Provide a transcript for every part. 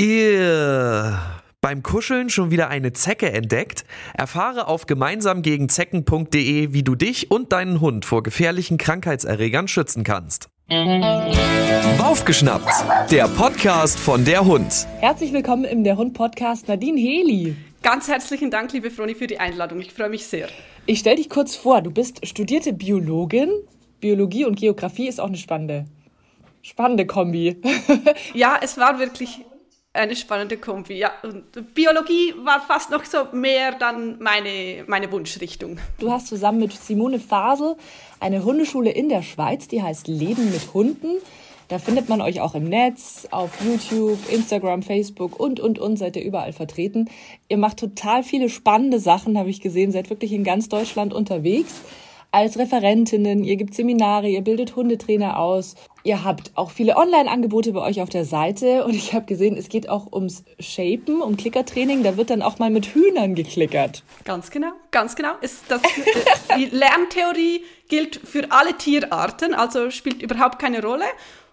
Ihr beim Kuscheln schon wieder eine Zecke entdeckt? Erfahre auf gemeinsamgegenzecken.de, wie du dich und deinen Hund vor gefährlichen Krankheitserregern schützen kannst. Aufgeschnappt, der Podcast von der Hund. Herzlich willkommen im Der Hund Podcast Nadine Heli. Ganz herzlichen Dank, liebe Froni, für die Einladung. Ich freue mich sehr. Ich stelle dich kurz vor, du bist studierte Biologin. Biologie und Geografie ist auch eine spannende, spannende Kombi. ja, es war wirklich eine spannende Kombi. Ja, und Biologie war fast noch so mehr dann meine, meine Wunschrichtung. Du hast zusammen mit Simone Fasel eine Hundeschule in der Schweiz, die heißt Leben mit Hunden. Da findet man euch auch im Netz, auf YouTube, Instagram, Facebook und, und, und, seid ihr überall vertreten. Ihr macht total viele spannende Sachen, habe ich gesehen, seid wirklich in ganz Deutschland unterwegs als Referentinnen, ihr gibt Seminare, ihr bildet Hundetrainer aus. Ihr habt auch viele Online-Angebote bei euch auf der Seite und ich habe gesehen, es geht auch ums Shapen, um Klickertraining. Da wird dann auch mal mit Hühnern geklickert. Ganz genau, ganz genau. Ist das, die Lerntheorie gilt für alle Tierarten, also spielt überhaupt keine Rolle.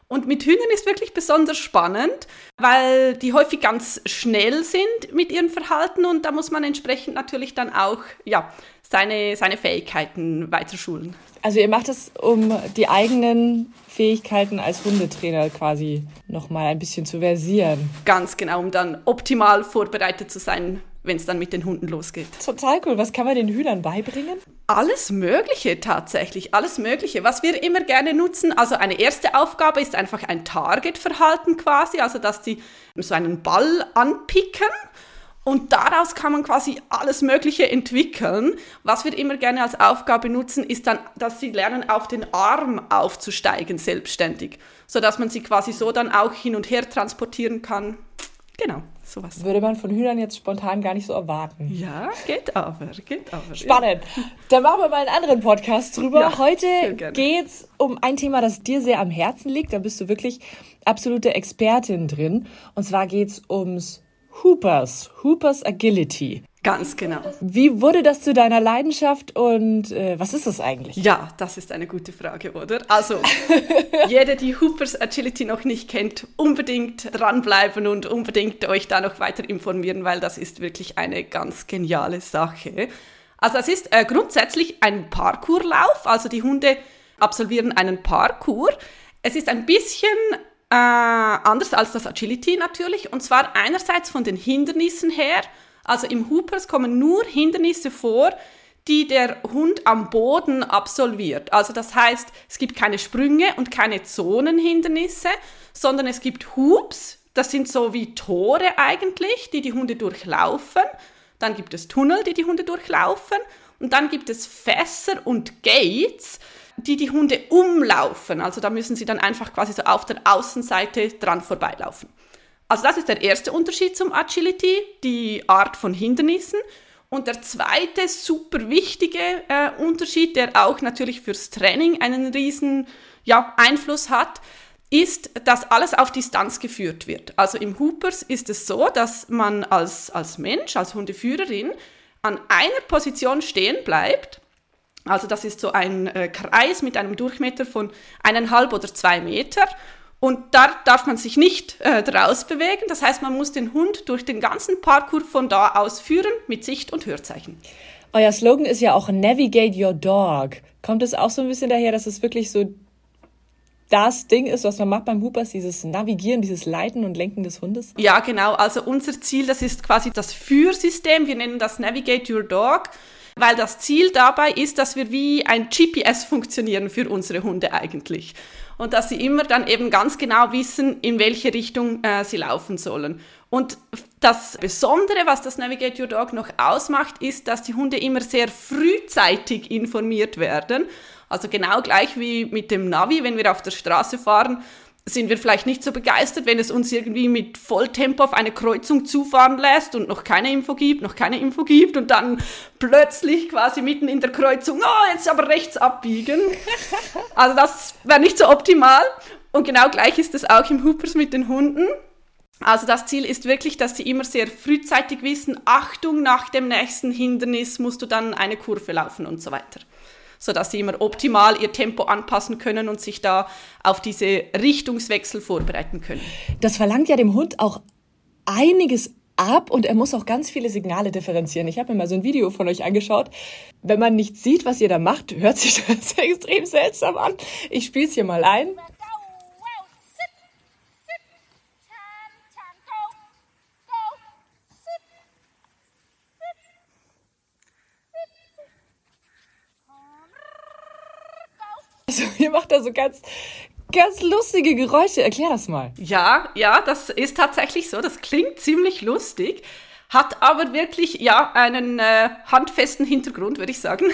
Und mit Hühnern ist wirklich besonders spannend, weil die häufig ganz schnell sind mit ihrem Verhalten und da muss man entsprechend natürlich dann auch ja, seine, seine Fähigkeiten weiter schulen. Also ihr macht es, um die eigenen Fähigkeiten als Hundetrainer quasi nochmal ein bisschen zu versieren. Ganz genau, um dann optimal vorbereitet zu sein, wenn es dann mit den Hunden losgeht. Total cool. Was kann man den Hühnern beibringen? Alles Mögliche tatsächlich, alles Mögliche. Was wir immer gerne nutzen, also eine erste Aufgabe ist einfach ein Target-Verhalten quasi, also dass die so einen Ball anpicken und daraus kann man quasi alles Mögliche entwickeln. Was wir immer gerne als Aufgabe nutzen, ist dann, dass sie lernen, auf den Arm aufzusteigen, selbstständig. Sodass man sie quasi so dann auch hin und her transportieren kann. Genau, sowas. Würde man von Hühnern jetzt spontan gar nicht so erwarten. Ja, geht aber, geht aber. Spannend. Ja. Dann machen wir mal einen anderen Podcast drüber. Ja, Heute geht's um ein Thema, das dir sehr am Herzen liegt. Da bist du wirklich absolute Expertin drin. Und zwar geht's ums Hoopers, Hoopers Agility. Ganz genau. Wie wurde das zu deiner Leidenschaft und äh, was ist das eigentlich? Ja, das ist eine gute Frage, oder? Also, jeder, die Hoopers Agility noch nicht kennt, unbedingt dranbleiben und unbedingt euch da noch weiter informieren, weil das ist wirklich eine ganz geniale Sache. Also, es ist äh, grundsätzlich ein Parkourlauf, also die Hunde absolvieren einen Parkour. Es ist ein bisschen äh, anders als das Agility natürlich. Und zwar einerseits von den Hindernissen her. Also im Hoopers kommen nur Hindernisse vor, die der Hund am Boden absolviert. Also das heißt, es gibt keine Sprünge und keine Zonenhindernisse, sondern es gibt Hoops, das sind so wie Tore eigentlich, die die Hunde durchlaufen. Dann gibt es Tunnel, die die Hunde durchlaufen. Und dann gibt es Fässer und Gates, die die Hunde umlaufen. Also da müssen sie dann einfach quasi so auf der Außenseite dran vorbeilaufen. Also das ist der erste Unterschied zum Agility, die Art von Hindernissen. Und der zweite super wichtige äh, Unterschied, der auch natürlich fürs Training einen riesen ja, Einfluss hat, ist, dass alles auf Distanz geführt wird. Also im Hoopers ist es so, dass man als, als Mensch, als Hundeführerin an einer Position stehen bleibt also das ist so ein äh, Kreis mit einem Durchmesser von eineinhalb oder zwei Meter. Und da darf man sich nicht äh, draus bewegen. Das heißt, man muss den Hund durch den ganzen Parcours von da aus führen mit Sicht- und Hörzeichen. Euer Slogan ist ja auch Navigate Your Dog. Kommt es auch so ein bisschen daher, dass es wirklich so das Ding ist, was man macht beim Hoopers, dieses Navigieren, dieses Leiten und Lenken des Hundes? Ja, genau. Also unser Ziel, das ist quasi das Führsystem. Wir nennen das Navigate Your Dog weil das Ziel dabei ist, dass wir wie ein GPS funktionieren für unsere Hunde eigentlich. Und dass sie immer dann eben ganz genau wissen, in welche Richtung äh, sie laufen sollen. Und das Besondere, was das Navigate Your Dog noch ausmacht, ist, dass die Hunde immer sehr frühzeitig informiert werden. Also genau gleich wie mit dem Navi, wenn wir auf der Straße fahren, sind wir vielleicht nicht so begeistert, wenn es uns irgendwie mit Volltempo auf eine Kreuzung zufahren lässt und noch keine Info gibt, noch keine Info gibt und dann plötzlich quasi mitten in der Kreuzung, oh, jetzt aber rechts abbiegen. Also das wäre nicht so optimal. Und genau gleich ist es auch im Hoopers mit den Hunden. Also das Ziel ist wirklich, dass sie immer sehr frühzeitig wissen, Achtung, nach dem nächsten Hindernis musst du dann eine Kurve laufen und so weiter sodass sie immer optimal ihr Tempo anpassen können und sich da auf diese Richtungswechsel vorbereiten können. Das verlangt ja dem Hund auch einiges ab und er muss auch ganz viele Signale differenzieren. Ich habe mir mal so ein Video von euch angeschaut. Wenn man nicht sieht, was ihr da macht, hört sich das extrem seltsam an. Ich spiele es hier mal ein. Also, ihr macht da so ganz, ganz lustige Geräusche. Erklär das mal. Ja, ja, das ist tatsächlich so. Das klingt ziemlich lustig, hat aber wirklich ja einen äh, handfesten Hintergrund, würde ich sagen.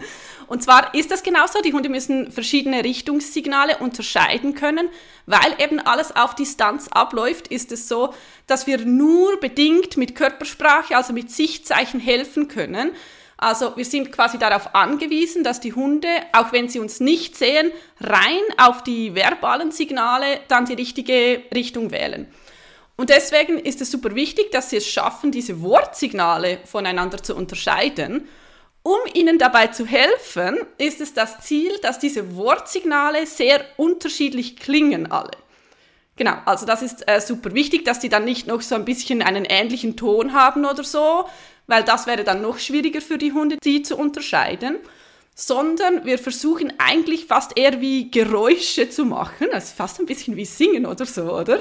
Und zwar ist das genauso. Die Hunde müssen verschiedene Richtungssignale unterscheiden können, weil eben alles auf Distanz abläuft. Ist es so, dass wir nur bedingt mit Körpersprache, also mit Sichtzeichen helfen können. Also wir sind quasi darauf angewiesen, dass die Hunde, auch wenn sie uns nicht sehen, rein auf die verbalen Signale dann die richtige Richtung wählen. Und deswegen ist es super wichtig, dass sie es schaffen, diese Wortsignale voneinander zu unterscheiden. Um ihnen dabei zu helfen, ist es das Ziel, dass diese Wortsignale sehr unterschiedlich klingen alle. Genau, also das ist äh, super wichtig, dass die dann nicht noch so ein bisschen einen ähnlichen Ton haben oder so, weil das wäre dann noch schwieriger für die Hunde, die zu unterscheiden, sondern wir versuchen eigentlich fast eher wie Geräusche zu machen, also fast ein bisschen wie Singen oder so, oder?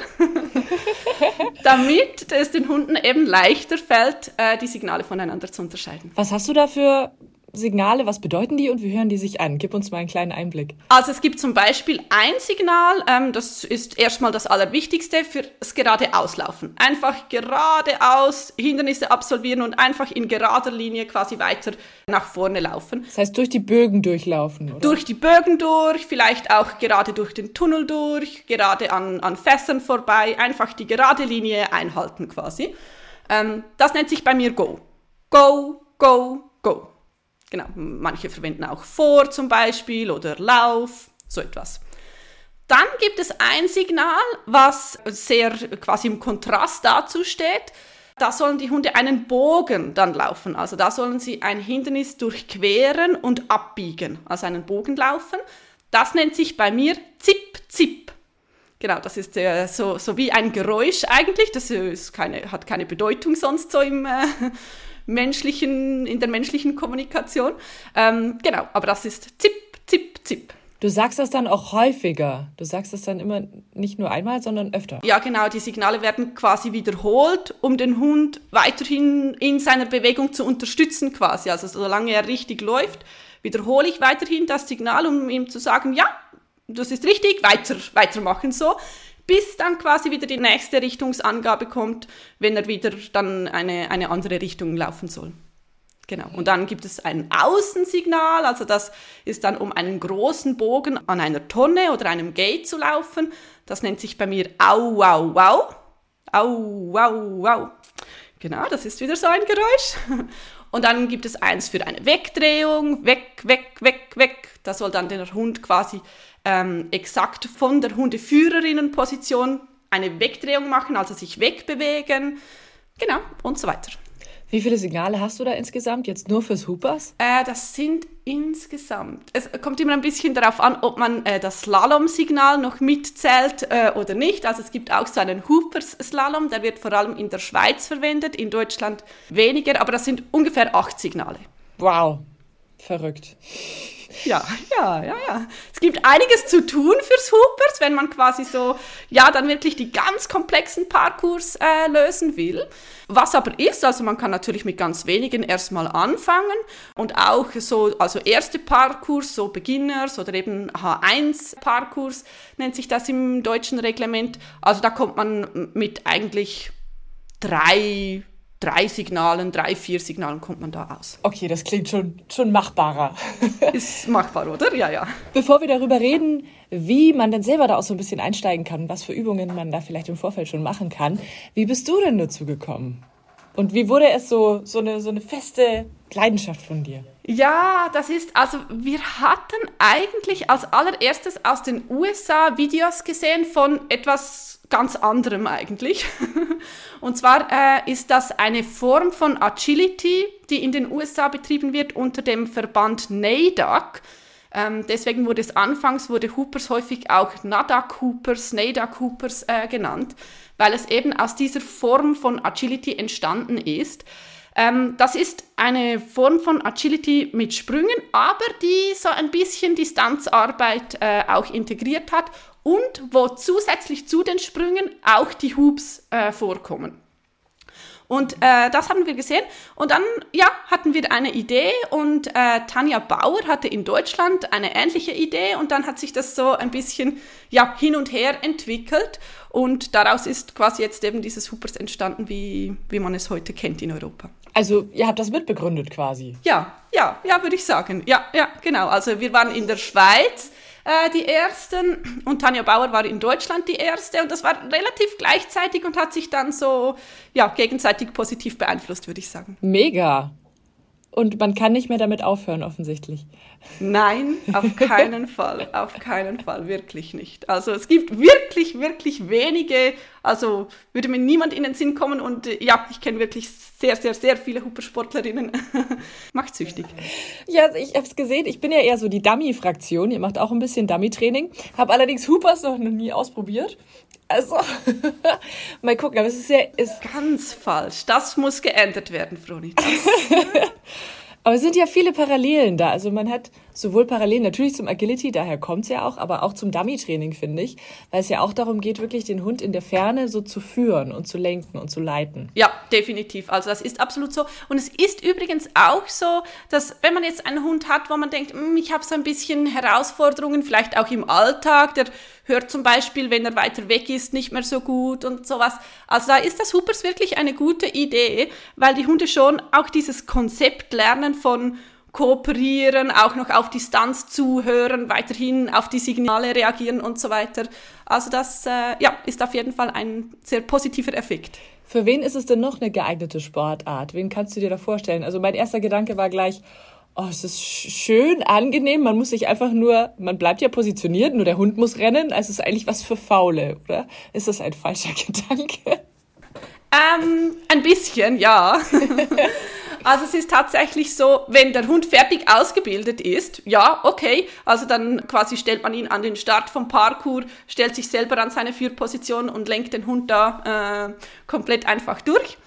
Damit es den Hunden eben leichter fällt, äh, die Signale voneinander zu unterscheiden. Was hast du da für Signale, was bedeuten die und wie hören die sich an? Gib uns mal einen kleinen Einblick. Also es gibt zum Beispiel ein Signal, ähm, das ist erstmal das Allerwichtigste fürs Geradeauslaufen. Einfach geradeaus Hindernisse absolvieren und einfach in gerader Linie quasi weiter nach vorne laufen. Das heißt durch die Bögen durchlaufen, oder? Durch die Bögen durch, vielleicht auch gerade durch den Tunnel durch, gerade an, an Fässern vorbei, einfach die gerade Linie einhalten quasi. Ähm, das nennt sich bei mir Go. Go, go, go. Genau, manche verwenden auch vor zum Beispiel oder Lauf, so etwas. Dann gibt es ein Signal, was sehr quasi im Kontrast dazu steht. Da sollen die Hunde einen Bogen dann laufen. Also da sollen sie ein Hindernis durchqueren und abbiegen. Also einen Bogen laufen. Das nennt sich bei mir Zip, Zip. Genau, das ist äh, so, so wie ein Geräusch eigentlich. Das ist keine, hat keine Bedeutung sonst so im, äh, menschlichen, in der menschlichen Kommunikation. Ähm, genau, aber das ist Zip, Zip, Zip. Du sagst das dann auch häufiger. Du sagst das dann immer nicht nur einmal, sondern öfter. Ja, genau. Die Signale werden quasi wiederholt, um den Hund weiterhin in seiner Bewegung zu unterstützen, quasi. Also solange er richtig läuft, wiederhole ich weiterhin das Signal, um ihm zu sagen, ja, das ist richtig, weiter, weitermachen so bis dann quasi wieder die nächste Richtungsangabe kommt, wenn er wieder dann eine, eine andere Richtung laufen soll. Genau. Und dann gibt es ein Außensignal, also das ist dann, um einen großen Bogen an einer Tonne oder einem Gate zu laufen. Das nennt sich bei mir Au, Au, Au. Au, Au, Au. Genau, das ist wieder so ein Geräusch. Und dann gibt es eins für eine Wegdrehung, weg, weg, weg, weg. Da soll dann der Hund quasi ähm, exakt von der Hundeführerinnenposition eine Wegdrehung machen, also sich wegbewegen, genau, und so weiter. Wie viele Signale hast du da insgesamt, jetzt nur fürs Hoopers? Äh, das sind insgesamt, es kommt immer ein bisschen darauf an, ob man äh, das Slalom-Signal noch mitzählt äh, oder nicht. Also es gibt auch so einen Hoopers-Slalom, der wird vor allem in der Schweiz verwendet, in Deutschland weniger, aber das sind ungefähr acht Signale. Wow, verrückt. Ja, ja, ja, ja. Es gibt einiges zu tun fürs Hoopers, wenn man quasi so, ja, dann wirklich die ganz komplexen Parcours äh, lösen will. Was aber ist, also man kann natürlich mit ganz wenigen erstmal anfangen und auch so, also erste Parcours, so Beginners oder eben H1 Parcours nennt sich das im deutschen Reglement. Also da kommt man mit eigentlich drei drei Signalen, drei, vier Signalen kommt man da aus. Okay, das klingt schon, schon machbarer. Ist machbar, oder? Ja, ja. Bevor wir darüber reden, wie man denn selber da auch so ein bisschen einsteigen kann, was für Übungen man da vielleicht im Vorfeld schon machen kann, wie bist du denn dazu gekommen? Und wie wurde es so, so, eine, so eine feste Leidenschaft von dir? Ja, das ist, also wir hatten eigentlich als allererstes aus den USA Videos gesehen von etwas ganz anderem eigentlich. Und zwar äh, ist das eine Form von Agility, die in den USA betrieben wird unter dem Verband NADAC. Ähm, deswegen wurde es anfangs, wurde Hoopers häufig auch Nadak Hoopers, Nadak Hoopers äh, genannt, weil es eben aus dieser Form von Agility entstanden ist. Ähm, das ist eine Form von Agility mit Sprüngen, aber die so ein bisschen Distanzarbeit äh, auch integriert hat und wo zusätzlich zu den Sprüngen auch die Hoops äh, vorkommen. Und äh, das haben wir gesehen. Und dann, ja, hatten wir eine Idee und äh, Tanja Bauer hatte in Deutschland eine ähnliche Idee und dann hat sich das so ein bisschen, ja, hin und her entwickelt und daraus ist quasi jetzt eben dieses Hoopers entstanden, wie, wie man es heute kennt in Europa. Also ihr habt das mitbegründet quasi? Ja, ja, ja, würde ich sagen. Ja, ja, genau. Also wir waren in der Schweiz äh, die ersten und Tanja Bauer war in Deutschland die erste und das war relativ gleichzeitig und hat sich dann so ja, gegenseitig positiv beeinflusst, würde ich sagen. Mega. Und man kann nicht mehr damit aufhören, offensichtlich. Nein, auf keinen Fall, auf keinen Fall, wirklich nicht. Also es gibt wirklich, wirklich wenige, also würde mir niemand in den Sinn kommen und äh, ja, ich kenne wirklich sehr, sehr, sehr viele Hupersportlerinnen. macht süchtig. Ja, ich habe es gesehen, ich bin ja eher so die Dummy-Fraktion, ihr macht auch ein bisschen Dummy-Training, habe allerdings Hoopers noch nie ausprobiert. Also, mal gucken, aber es ist ja... Ist Ganz falsch, das muss geändert werden, Froni. Aber es sind ja viele Parallelen da. Also man hat sowohl Parallelen natürlich zum Agility, daher kommt's ja auch, aber auch zum Dummy-Training, finde ich, weil es ja auch darum geht, wirklich den Hund in der Ferne so zu führen und zu lenken und zu leiten. Ja, definitiv. Also das ist absolut so. Und es ist übrigens auch so, dass wenn man jetzt einen Hund hat, wo man denkt, hm, ich habe so ein bisschen Herausforderungen, vielleicht auch im Alltag, der hört zum Beispiel, wenn er weiter weg ist, nicht mehr so gut und sowas. Also da ist das Hoopers wirklich eine gute Idee, weil die Hunde schon auch dieses Konzept lernen von kooperieren, auch noch auf Distanz zuhören, weiterhin auf die Signale reagieren und so weiter. Also das äh, ja, ist auf jeden Fall ein sehr positiver Effekt. Für wen ist es denn noch eine geeignete Sportart? Wen kannst du dir da vorstellen? Also mein erster Gedanke war gleich, oh, es ist schön, angenehm, man muss sich einfach nur, man bleibt ja positioniert, nur der Hund muss rennen, also es ist eigentlich was für Faule, oder? Ist das ein falscher Gedanke? Ähm, ein bisschen, ja. also es ist tatsächlich so, wenn der Hund fertig ausgebildet ist, ja, okay, also dann quasi stellt man ihn an den Start vom Parkour, stellt sich selber an seine Führposition und lenkt den Hund da äh, komplett einfach durch.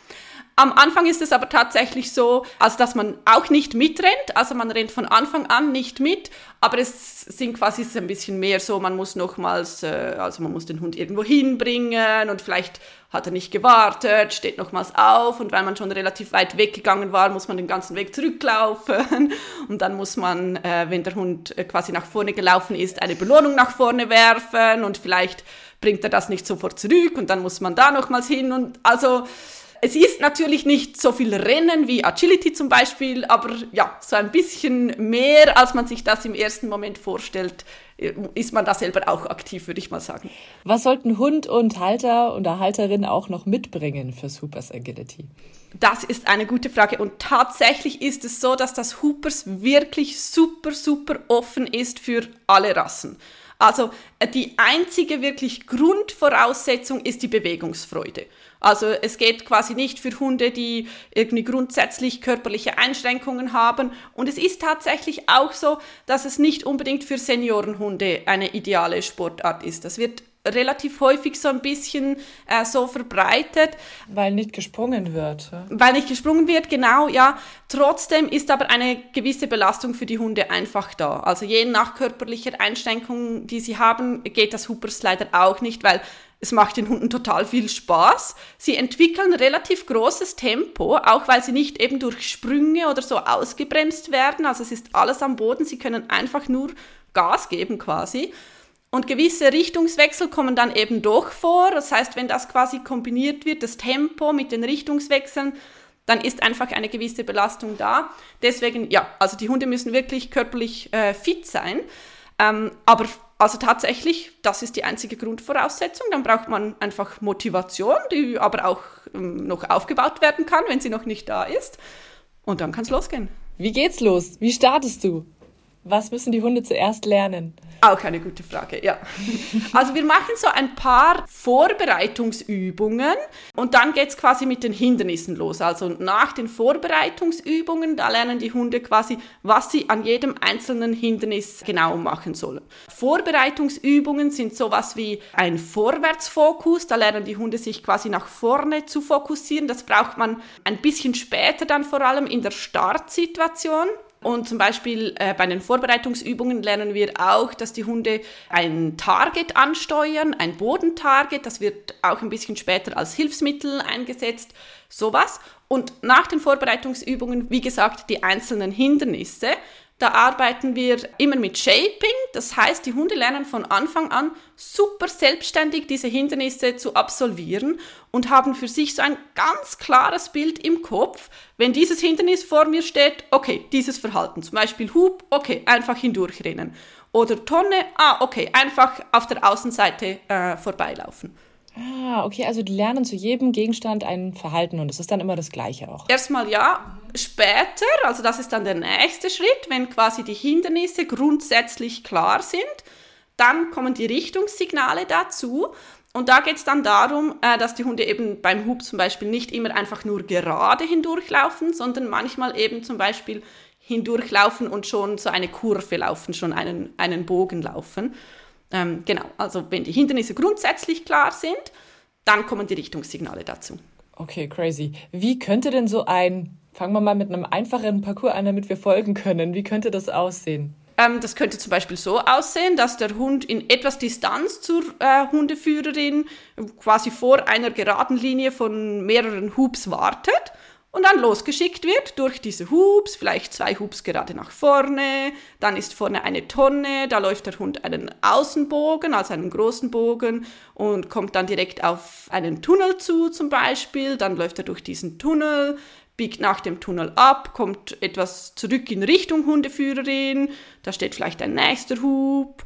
Am Anfang ist es aber tatsächlich so, also dass man auch nicht mitrennt, also man rennt von Anfang an nicht mit, aber es sind quasi es ein bisschen mehr so, man muss nochmals, äh, also man muss den Hund irgendwo hinbringen und vielleicht hat er nicht gewartet, steht nochmals auf und weil man schon relativ weit weggegangen war, muss man den ganzen Weg zurücklaufen. Und dann muss man, äh, wenn der Hund äh, quasi nach vorne gelaufen ist, eine Belohnung nach vorne werfen und vielleicht bringt er das nicht sofort zurück und dann muss man da nochmals hin und also es ist natürlich nicht so viel Rennen wie Agility zum Beispiel, aber ja, so ein bisschen mehr, als man sich das im ersten Moment vorstellt, äh, ist man da selber auch aktiv, würde ich mal sagen. Was sollten Hund und Halter oder Halterin auch noch mitbringen für Hoopers Agility? Das ist eine gute Frage und tatsächlich ist es so, dass das Hoopers wirklich super, super offen ist für alle Rassen. Also äh, die einzige wirklich Grundvoraussetzung ist die Bewegungsfreude. Also es geht quasi nicht für Hunde, die irgendwie grundsätzlich körperliche Einschränkungen haben. Und es ist tatsächlich auch so, dass es nicht unbedingt für Seniorenhunde eine ideale Sportart ist. Das wird relativ häufig so ein bisschen äh, so verbreitet. Weil nicht gesprungen wird. Ja? Weil nicht gesprungen wird, genau, ja. Trotzdem ist aber eine gewisse Belastung für die Hunde einfach da. Also je nach körperlicher Einschränkung, die sie haben, geht das Hoopers leider auch nicht, weil es macht den Hunden total viel Spaß. Sie entwickeln relativ großes Tempo, auch weil sie nicht eben durch Sprünge oder so ausgebremst werden. Also es ist alles am Boden. Sie können einfach nur Gas geben quasi. Und gewisse Richtungswechsel kommen dann eben doch vor. Das heißt, wenn das quasi kombiniert wird, das Tempo mit den Richtungswechseln, dann ist einfach eine gewisse Belastung da. Deswegen, ja, also die Hunde müssen wirklich körperlich äh, fit sein. Ähm, aber also tatsächlich, das ist die einzige Grundvoraussetzung. Dann braucht man einfach Motivation, die aber auch ähm, noch aufgebaut werden kann, wenn sie noch nicht da ist. Und dann kann es losgehen. Wie geht's los? Wie startest du? Was müssen die Hunde zuerst lernen? Auch eine gute Frage, ja. Also wir machen so ein paar Vorbereitungsübungen und dann geht es quasi mit den Hindernissen los. Also nach den Vorbereitungsübungen, da lernen die Hunde quasi, was sie an jedem einzelnen Hindernis genau machen sollen. Vorbereitungsübungen sind sowas wie ein Vorwärtsfokus, da lernen die Hunde sich quasi nach vorne zu fokussieren. Das braucht man ein bisschen später dann vor allem in der Startsituation. Und zum Beispiel äh, bei den Vorbereitungsübungen lernen wir auch, dass die Hunde ein Target ansteuern, ein Bodentarget. Das wird auch ein bisschen später als Hilfsmittel eingesetzt. Sowas. Und nach den Vorbereitungsübungen, wie gesagt, die einzelnen Hindernisse. Da arbeiten wir immer mit Shaping, das heißt, die Hunde lernen von Anfang an super selbstständig diese Hindernisse zu absolvieren und haben für sich so ein ganz klares Bild im Kopf. Wenn dieses Hindernis vor mir steht, okay, dieses Verhalten, zum Beispiel Hub, okay, einfach hindurchrennen. Oder Tonne, ah, okay, einfach auf der Außenseite äh, vorbeilaufen. Ah, okay, also die lernen zu jedem Gegenstand ein Verhalten und es ist dann immer das gleiche auch. Erstmal ja, später, also das ist dann der nächste Schritt, wenn quasi die Hindernisse grundsätzlich klar sind, dann kommen die Richtungssignale dazu und da geht es dann darum, äh, dass die Hunde eben beim Hub zum Beispiel nicht immer einfach nur gerade hindurchlaufen, sondern manchmal eben zum Beispiel hindurchlaufen und schon so eine Kurve laufen, schon einen, einen Bogen laufen. Ähm, genau, also wenn die Hindernisse grundsätzlich klar sind, dann kommen die Richtungssignale dazu. Okay, crazy. Wie könnte denn so ein, fangen wir mal mit einem einfachen Parcours an, damit wir folgen können, wie könnte das aussehen? Ähm, das könnte zum Beispiel so aussehen, dass der Hund in etwas Distanz zur äh, Hundeführerin quasi vor einer geraden Linie von mehreren Hubs wartet und dann losgeschickt wird durch diese Hubs, vielleicht zwei Hubs gerade nach vorne, dann ist vorne eine Tonne, da läuft der Hund einen Außenbogen, also einen großen Bogen und kommt dann direkt auf einen Tunnel zu zum Beispiel, dann läuft er durch diesen Tunnel, biegt nach dem Tunnel ab, kommt etwas zurück in Richtung Hundeführerin, da steht vielleicht ein nächster Hub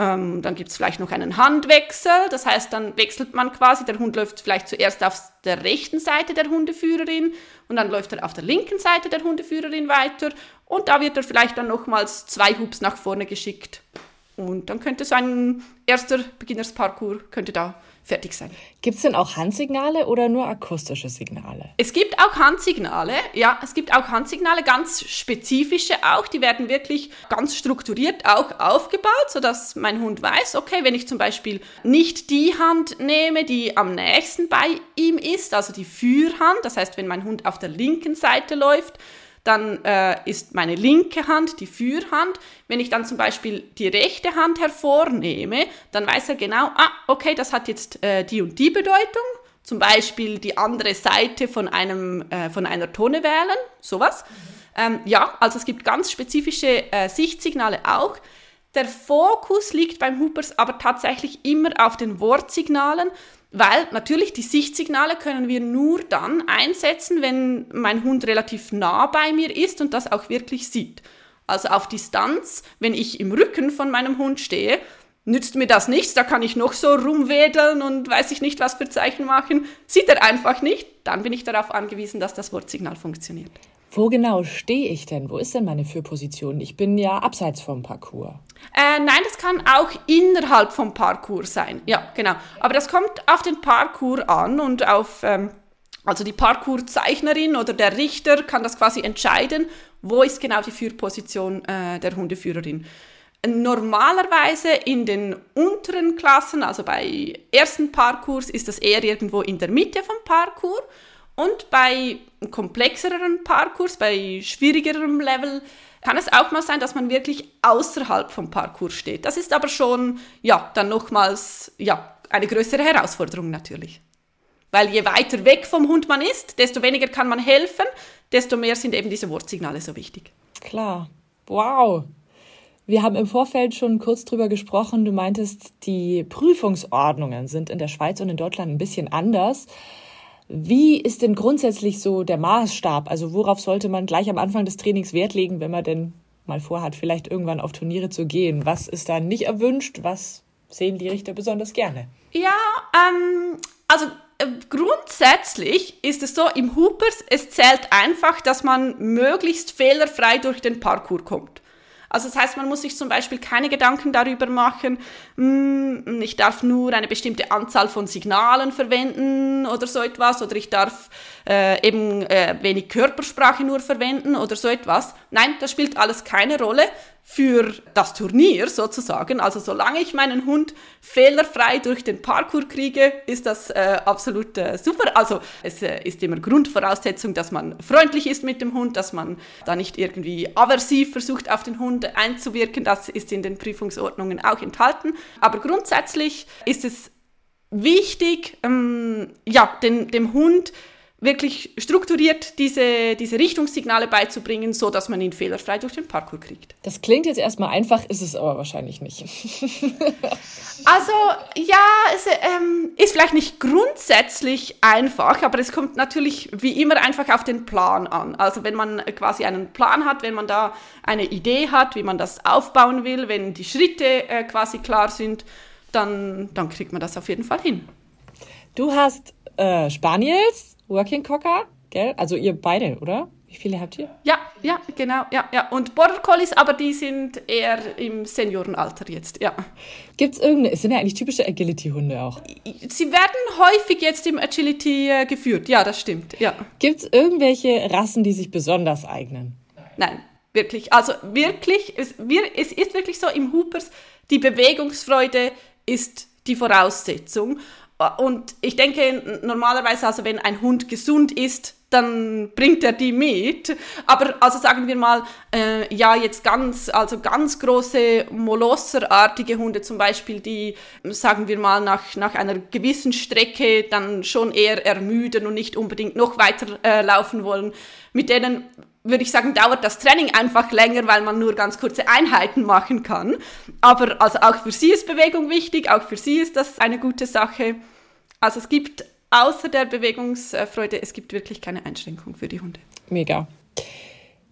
ähm, dann gibt es vielleicht noch einen Handwechsel, das heißt, dann wechselt man quasi, der Hund läuft vielleicht zuerst auf der rechten Seite der Hundeführerin und dann läuft er auf der linken Seite der Hundeführerin weiter und da wird er vielleicht dann nochmals zwei Hubs nach vorne geschickt. Und dann könnte so ein erster Beginnersparcours könnte da fertig sein. Gibt es denn auch Handsignale oder nur akustische Signale? Es gibt auch Handsignale, ja, es gibt auch Handsignale, ganz spezifische auch, die werden wirklich ganz strukturiert auch aufgebaut, sodass mein Hund weiß, okay, wenn ich zum Beispiel nicht die Hand nehme, die am nächsten bei ihm ist, also die Führhand, das heißt, wenn mein Hund auf der linken Seite läuft, dann äh, ist meine linke Hand die Führhand. Wenn ich dann zum Beispiel die rechte Hand hervornehme, dann weiß er genau, ah, okay, das hat jetzt äh, die und die Bedeutung. Zum Beispiel die andere Seite von, einem, äh, von einer Tonne wählen, sowas. Ähm, ja, also es gibt ganz spezifische äh, Sichtsignale auch. Der Fokus liegt beim Hoopers aber tatsächlich immer auf den Wortsignalen. Weil natürlich die Sichtsignale können wir nur dann einsetzen, wenn mein Hund relativ nah bei mir ist und das auch wirklich sieht. Also auf Distanz, wenn ich im Rücken von meinem Hund stehe, nützt mir das nichts, da kann ich noch so rumwedeln und weiß ich nicht, was für Zeichen machen. Sieht er einfach nicht, dann bin ich darauf angewiesen, dass das Wortsignal funktioniert. Wo genau stehe ich denn? Wo ist denn meine Führposition? Ich bin ja abseits vom Parcours. Äh, nein, das kann auch innerhalb vom Parcours sein. Ja, genau. Aber das kommt auf den Parcours an und auf, ähm, also die Parcourzeichnerin oder der Richter kann das quasi entscheiden, wo ist genau die Führposition äh, der Hundeführerin. Normalerweise in den unteren Klassen, also bei ersten Parcours, ist das eher irgendwo in der Mitte vom Parcours. Und bei komplexeren Parcours, bei schwierigerem Level, kann es auch mal sein, dass man wirklich außerhalb vom Parcours steht. Das ist aber schon, ja, dann nochmals, ja, eine größere Herausforderung natürlich. Weil je weiter weg vom Hund man ist, desto weniger kann man helfen, desto mehr sind eben diese Wortsignale so wichtig. Klar. Wow. Wir haben im Vorfeld schon kurz drüber gesprochen. Du meintest, die Prüfungsordnungen sind in der Schweiz und in Deutschland ein bisschen anders. Wie ist denn grundsätzlich so der Maßstab? Also worauf sollte man gleich am Anfang des Trainings Wert legen, wenn man denn mal vorhat, vielleicht irgendwann auf Turniere zu gehen? Was ist da nicht erwünscht? Was sehen die Richter besonders gerne? Ja, ähm, also äh, grundsätzlich ist es so, im Hoopers, es zählt einfach, dass man möglichst fehlerfrei durch den Parcours kommt. Also das heißt, man muss sich zum Beispiel keine Gedanken darüber machen, hm, ich darf nur eine bestimmte Anzahl von Signalen verwenden oder so etwas, oder ich darf äh, eben äh, wenig Körpersprache nur verwenden oder so etwas. Nein, das spielt alles keine Rolle für das Turnier sozusagen. Also solange ich meinen Hund fehlerfrei durch den Parkour kriege, ist das äh, absolut äh, super. Also es äh, ist immer Grundvoraussetzung, dass man freundlich ist mit dem Hund, dass man da nicht irgendwie aversiv versucht auf den Hund einzuwirken. Das ist in den Prüfungsordnungen auch enthalten. Aber grundsätzlich ist es wichtig, ähm, ja, den, dem Hund wirklich strukturiert diese, diese Richtungssignale beizubringen, so dass man ihn fehlerfrei durch den Parcours kriegt. Das klingt jetzt erstmal einfach, ist es aber wahrscheinlich nicht. also ja, es ähm, ist vielleicht nicht grundsätzlich einfach, aber es kommt natürlich wie immer einfach auf den Plan an. Also wenn man quasi einen Plan hat, wenn man da eine Idee hat, wie man das aufbauen will, wenn die Schritte äh, quasi klar sind, dann, dann kriegt man das auf jeden Fall hin. Du hast äh, Spaniels, Working Cocker, gell? Also ihr beide, oder? Wie viele habt ihr? Ja, ja, genau, ja, ja. Und Border Collies, aber die sind eher im Seniorenalter jetzt, ja. Gibt es irgendeine, sind ja eigentlich typische Agility-Hunde auch? Sie werden häufig jetzt im Agility äh, geführt, ja, das stimmt, ja. Gibt es irgendwelche Rassen, die sich besonders eignen? Nein, wirklich. Also wirklich, es, wir, es ist wirklich so im Hoopers, die Bewegungsfreude ist die Voraussetzung. Und ich denke, normalerweise, also wenn ein Hund gesund ist, dann bringt er die mit. Aber also sagen wir mal, äh, ja, jetzt ganz, also ganz große Molosserartige Hunde zum Beispiel, die, sagen wir mal, nach, nach einer gewissen Strecke dann schon eher ermüden und nicht unbedingt noch weiter äh, laufen wollen, mit denen würde ich sagen, dauert das Training einfach länger, weil man nur ganz kurze Einheiten machen kann. Aber also auch für sie ist Bewegung wichtig, auch für sie ist das eine gute Sache. Also es gibt außer der Bewegungsfreude, es gibt wirklich keine Einschränkung für die Hunde. Mega.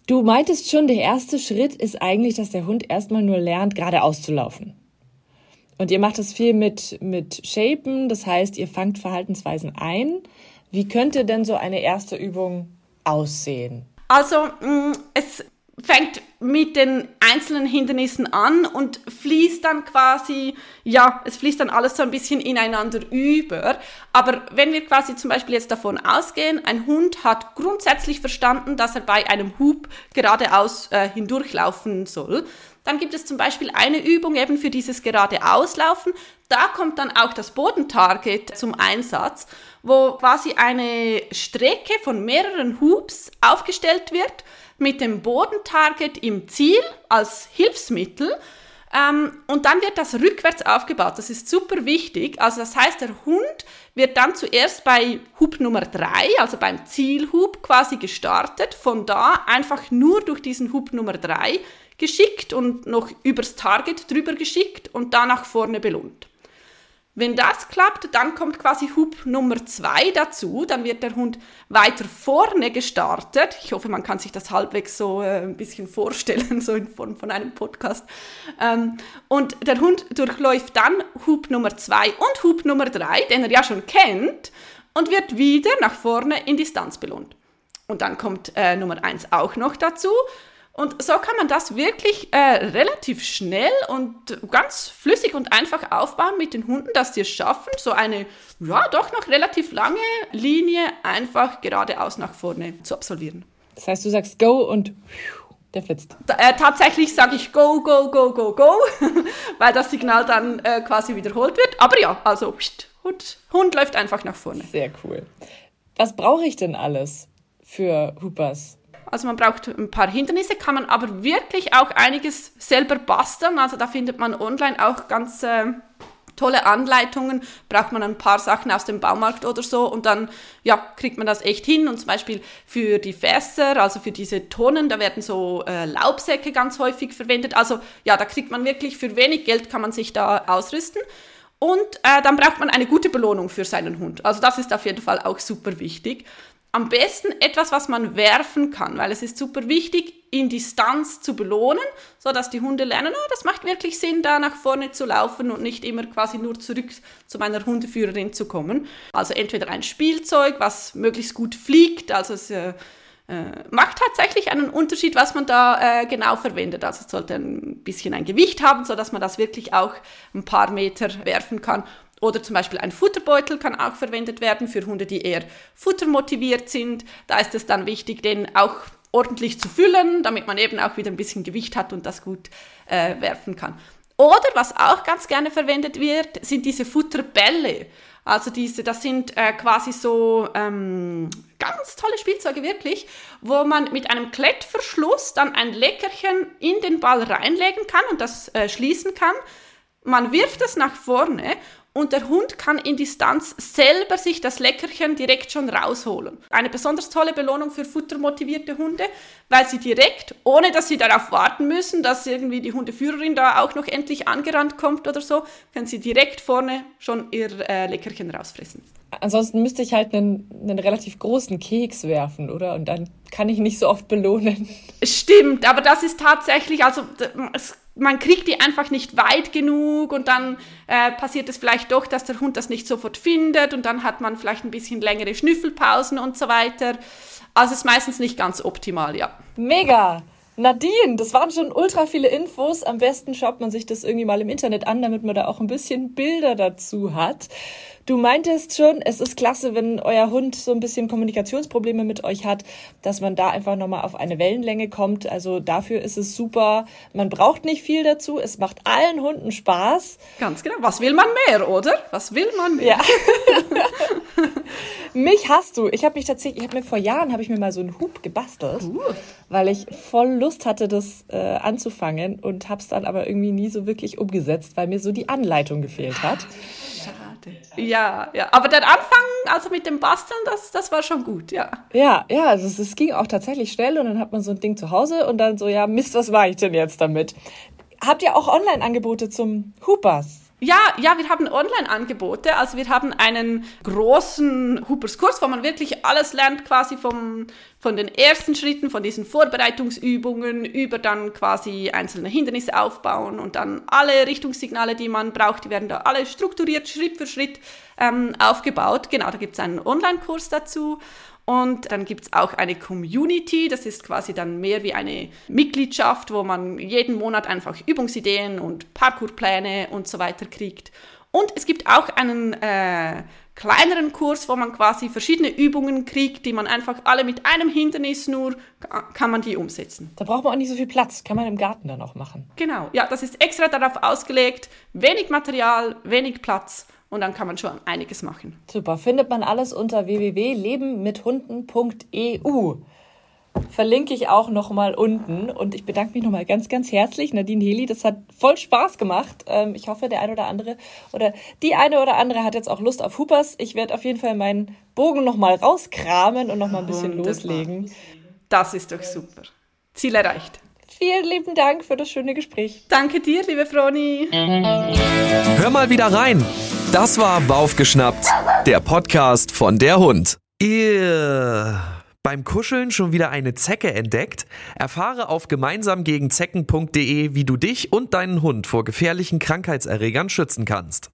Du meintest schon, der erste Schritt ist eigentlich, dass der Hund erstmal nur lernt, geradeaus zu laufen. Und ihr macht das viel mit, mit Shapen, das heißt, ihr fangt Verhaltensweisen ein. Wie könnte denn so eine erste Übung aussehen? Also mm, es fängt mit den einzelnen Hindernissen an und fließt dann quasi, ja, es fließt dann alles so ein bisschen ineinander über. Aber wenn wir quasi zum Beispiel jetzt davon ausgehen, ein Hund hat grundsätzlich verstanden, dass er bei einem Hub geradeaus äh, hindurchlaufen soll, dann gibt es zum Beispiel eine Übung eben für dieses geradeauslaufen. Da kommt dann auch das Bodentarget zum Einsatz wo quasi eine Strecke von mehreren Hoops aufgestellt wird mit dem Bodentarget im Ziel als Hilfsmittel. Ähm, und dann wird das rückwärts aufgebaut. Das ist super wichtig. Also das heißt, der Hund wird dann zuerst bei Hub Nummer 3, also beim Zielhub quasi gestartet. Von da einfach nur durch diesen Hub Nummer 3 geschickt und noch übers Target drüber geschickt und da nach vorne belohnt. Wenn das klappt, dann kommt quasi Hub Nummer zwei dazu. Dann wird der Hund weiter vorne gestartet. Ich hoffe, man kann sich das halbwegs so äh, ein bisschen vorstellen, so in Form von einem Podcast. Ähm, und der Hund durchläuft dann Hub Nummer zwei und Hub Nummer drei, den er ja schon kennt, und wird wieder nach vorne in Distanz belohnt. Und dann kommt äh, Nummer eins auch noch dazu. Und so kann man das wirklich äh, relativ schnell und ganz flüssig und einfach aufbauen mit den Hunden, dass sie es schaffen, so eine, ja, doch noch relativ lange Linie einfach geradeaus nach vorne zu absolvieren. Das heißt, du sagst Go und der flitzt. Äh, tatsächlich sage ich Go, Go, Go, Go, Go, weil das Signal dann äh, quasi wiederholt wird. Aber ja, also pst, Hund, Hund läuft einfach nach vorne. Sehr cool. Was brauche ich denn alles für Hoopers? Also man braucht ein paar Hindernisse, kann man aber wirklich auch einiges selber basteln. Also da findet man online auch ganz äh, tolle Anleitungen. Braucht man ein paar Sachen aus dem Baumarkt oder so und dann ja, kriegt man das echt hin. Und zum Beispiel für die Fässer, also für diese Tonnen, da werden so äh, Laubsäcke ganz häufig verwendet. Also ja, da kriegt man wirklich für wenig Geld kann man sich da ausrüsten. Und äh, dann braucht man eine gute Belohnung für seinen Hund. Also das ist auf jeden Fall auch super wichtig am besten etwas, was man werfen kann, weil es ist super wichtig, in Distanz zu belohnen, so dass die Hunde lernen, oh, das macht wirklich Sinn, da nach vorne zu laufen und nicht immer quasi nur zurück zu meiner Hundeführerin zu kommen. Also entweder ein Spielzeug, was möglichst gut fliegt, also es, äh, äh, macht tatsächlich einen Unterschied, was man da äh, genau verwendet. Also es sollte ein bisschen ein Gewicht haben, so dass man das wirklich auch ein paar Meter werfen kann. Oder zum Beispiel ein Futterbeutel kann auch verwendet werden für Hunde, die eher futtermotiviert sind. Da ist es dann wichtig, den auch ordentlich zu füllen, damit man eben auch wieder ein bisschen Gewicht hat und das gut äh, werfen kann. Oder was auch ganz gerne verwendet wird, sind diese Futterbälle. Also diese, das sind äh, quasi so ähm, ganz tolle Spielzeuge wirklich, wo man mit einem Klettverschluss dann ein Leckerchen in den Ball reinlegen kann und das äh, schließen kann. Man wirft es nach vorne und der Hund kann in Distanz selber sich das Leckerchen direkt schon rausholen. Eine besonders tolle Belohnung für futtermotivierte Hunde, weil sie direkt, ohne dass sie darauf warten müssen, dass irgendwie die Hundeführerin da auch noch endlich angerannt kommt oder so, können sie direkt vorne schon ihr äh, Leckerchen rausfressen. Ansonsten müsste ich halt einen, einen relativ großen Keks werfen, oder? Und dann kann ich nicht so oft belohnen. Stimmt, aber das ist tatsächlich, also es man kriegt die einfach nicht weit genug und dann äh, passiert es vielleicht doch, dass der Hund das nicht sofort findet und dann hat man vielleicht ein bisschen längere Schnüffelpausen und so weiter. Also ist meistens nicht ganz optimal, ja. Mega! Nadine, das waren schon ultra viele Infos. Am besten schaut man sich das irgendwie mal im Internet an, damit man da auch ein bisschen Bilder dazu hat. Du meintest schon, es ist klasse, wenn euer Hund so ein bisschen Kommunikationsprobleme mit euch hat, dass man da einfach nochmal auf eine Wellenlänge kommt. Also dafür ist es super. Man braucht nicht viel dazu. Es macht allen Hunden Spaß. Ganz genau. Was will man mehr, oder? Was will man mehr? Ja. mich hast du. Ich habe mich tatsächlich, ich habe mir vor Jahren habe ich mir mal so einen Hub gebastelt, uh. weil ich voll Lust hatte, das äh, anzufangen und habe es dann aber irgendwie nie so wirklich umgesetzt, weil mir so die Anleitung gefehlt hat. Schade. Ja, ja. Aber der Anfang, also mit dem Basteln, das, das war schon gut, ja. Ja, ja, also es, es ging auch tatsächlich schnell und dann hat man so ein Ding zu Hause und dann so, ja, Mist, was war ich denn jetzt damit? Habt ihr auch Online-Angebote zum Hoopers? Ja, ja, wir haben Online-Angebote. Also wir haben einen großen Hoopers-Kurs, wo man wirklich alles lernt, quasi vom, von den ersten Schritten, von diesen Vorbereitungsübungen über dann quasi einzelne Hindernisse aufbauen und dann alle Richtungssignale, die man braucht, die werden da alle strukturiert, Schritt für Schritt ähm, aufgebaut. Genau, da gibt es einen Online-Kurs dazu. Und dann gibt es auch eine Community, das ist quasi dann mehr wie eine Mitgliedschaft, wo man jeden Monat einfach Übungsideen und Parkourpläne und so weiter kriegt. Und es gibt auch einen äh, kleineren Kurs, wo man quasi verschiedene Übungen kriegt, die man einfach alle mit einem Hindernis nur kann man die umsetzen. Da braucht man auch nicht so viel Platz, kann man im Garten dann auch machen. Genau, ja, das ist extra darauf ausgelegt, wenig Material, wenig Platz und dann kann man schon einiges machen. Super, findet man alles unter www.lebenmithhunden.eu. Verlinke ich auch nochmal unten. Und ich bedanke mich nochmal ganz, ganz herzlich, Nadine Heli. Das hat voll Spaß gemacht. Ähm, ich hoffe, der eine oder andere oder die eine oder andere hat jetzt auch Lust auf Hoopers. Ich werde auf jeden Fall meinen Bogen nochmal rauskramen und nochmal ein bisschen Wunderbar. loslegen. Das ist doch super. Ziel erreicht. Vielen lieben Dank für das schöne Gespräch. Danke dir, liebe Froni. Hör mal wieder rein. Das war Baufgeschnappt, der Podcast von der Hund. Ihr beim Kuscheln schon wieder eine Zecke entdeckt? Erfahre auf gemeinsamgegenzecken.de, wie du dich und deinen Hund vor gefährlichen Krankheitserregern schützen kannst.